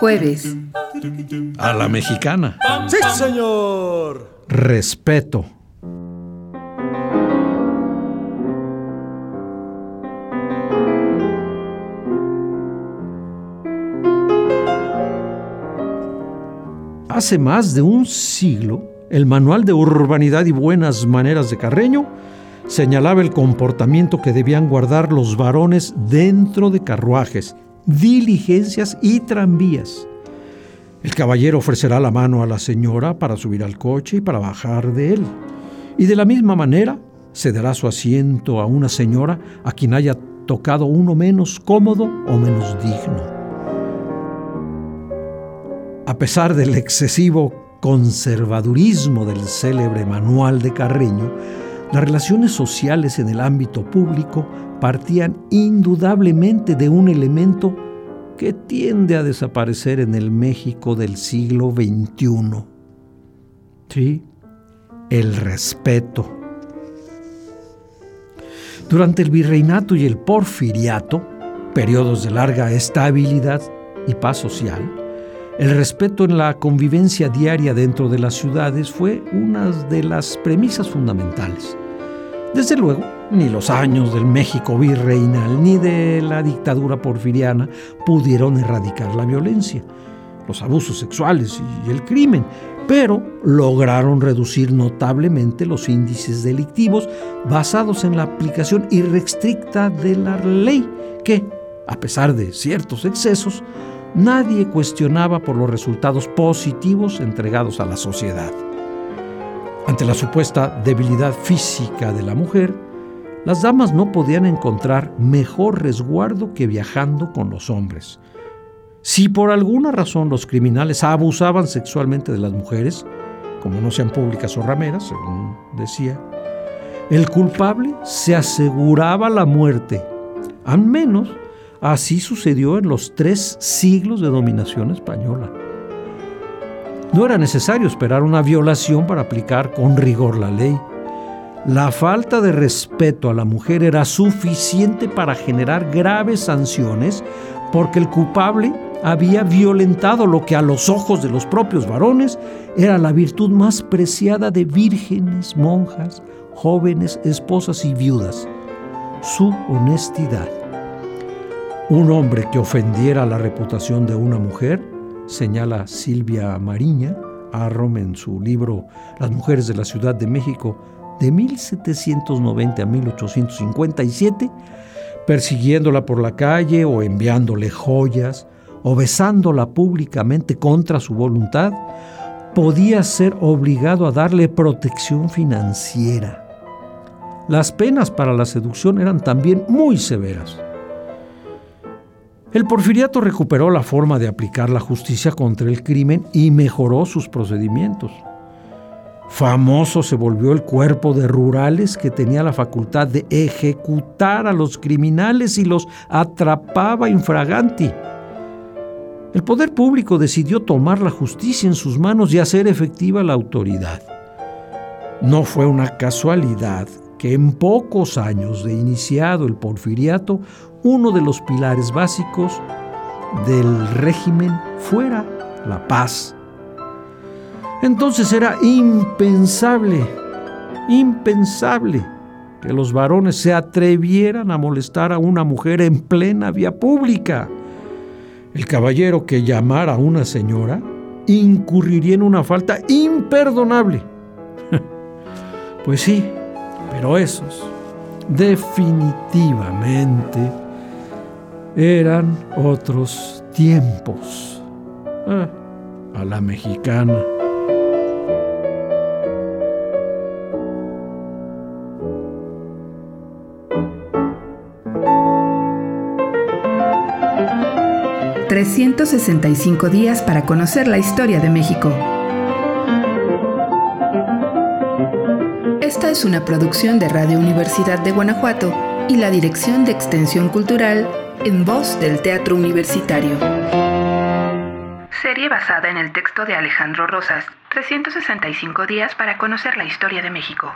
Jueves. A la mexicana. Sí, señor. Respeto. Hace más de un siglo, el Manual de Urbanidad y Buenas Maneras de Carreño señalaba el comportamiento que debían guardar los varones dentro de carruajes, diligencias y tranvías. El caballero ofrecerá la mano a la señora para subir al coche y para bajar de él. Y de la misma manera, cederá su asiento a una señora a quien haya tocado uno menos cómodo o menos digno. A pesar del excesivo conservadurismo del célebre manual de Carreño, las relaciones sociales en el ámbito público partían indudablemente de un elemento que tiende a desaparecer en el México del siglo XXI. Sí, el respeto. Durante el virreinato y el porfiriato, periodos de larga estabilidad y paz social, el respeto en la convivencia diaria dentro de las ciudades fue una de las premisas fundamentales. Desde luego, ni los años del México virreinal ni de la dictadura porfiriana pudieron erradicar la violencia, los abusos sexuales y el crimen, pero lograron reducir notablemente los índices delictivos basados en la aplicación irrestricta de la ley que, a pesar de ciertos excesos, nadie cuestionaba por los resultados positivos entregados a la sociedad. Ante la supuesta debilidad física de la mujer, las damas no podían encontrar mejor resguardo que viajando con los hombres. Si por alguna razón los criminales abusaban sexualmente de las mujeres, como no sean públicas o rameras, según decía, el culpable se aseguraba la muerte, al menos Así sucedió en los tres siglos de dominación española. No era necesario esperar una violación para aplicar con rigor la ley. La falta de respeto a la mujer era suficiente para generar graves sanciones porque el culpable había violentado lo que a los ojos de los propios varones era la virtud más preciada de vírgenes, monjas, jóvenes, esposas y viudas, su honestidad. Un hombre que ofendiera la reputación de una mujer, señala Silvia Mariña, Arrom en su libro Las mujeres de la Ciudad de México de 1790 a 1857, persiguiéndola por la calle o enviándole joyas o besándola públicamente contra su voluntad, podía ser obligado a darle protección financiera. Las penas para la seducción eran también muy severas. El porfiriato recuperó la forma de aplicar la justicia contra el crimen y mejoró sus procedimientos. Famoso se volvió el cuerpo de rurales que tenía la facultad de ejecutar a los criminales y los atrapaba infraganti. El poder público decidió tomar la justicia en sus manos y hacer efectiva la autoridad. No fue una casualidad que en pocos años de iniciado el porfiriato, uno de los pilares básicos del régimen fuera la paz. Entonces era impensable, impensable que los varones se atrevieran a molestar a una mujer en plena vía pública. El caballero que llamara a una señora incurriría en una falta imperdonable. pues sí, pero esos definitivamente eran otros tiempos. Ah. A la mexicana. ...365 días para conocer la historia de México. Esta es una producción de Radio Universidad de Guanajuato y la Dirección de Extensión Cultural en voz del Teatro Universitario. Serie basada en el texto de Alejandro Rosas, 365 días para conocer la historia de México.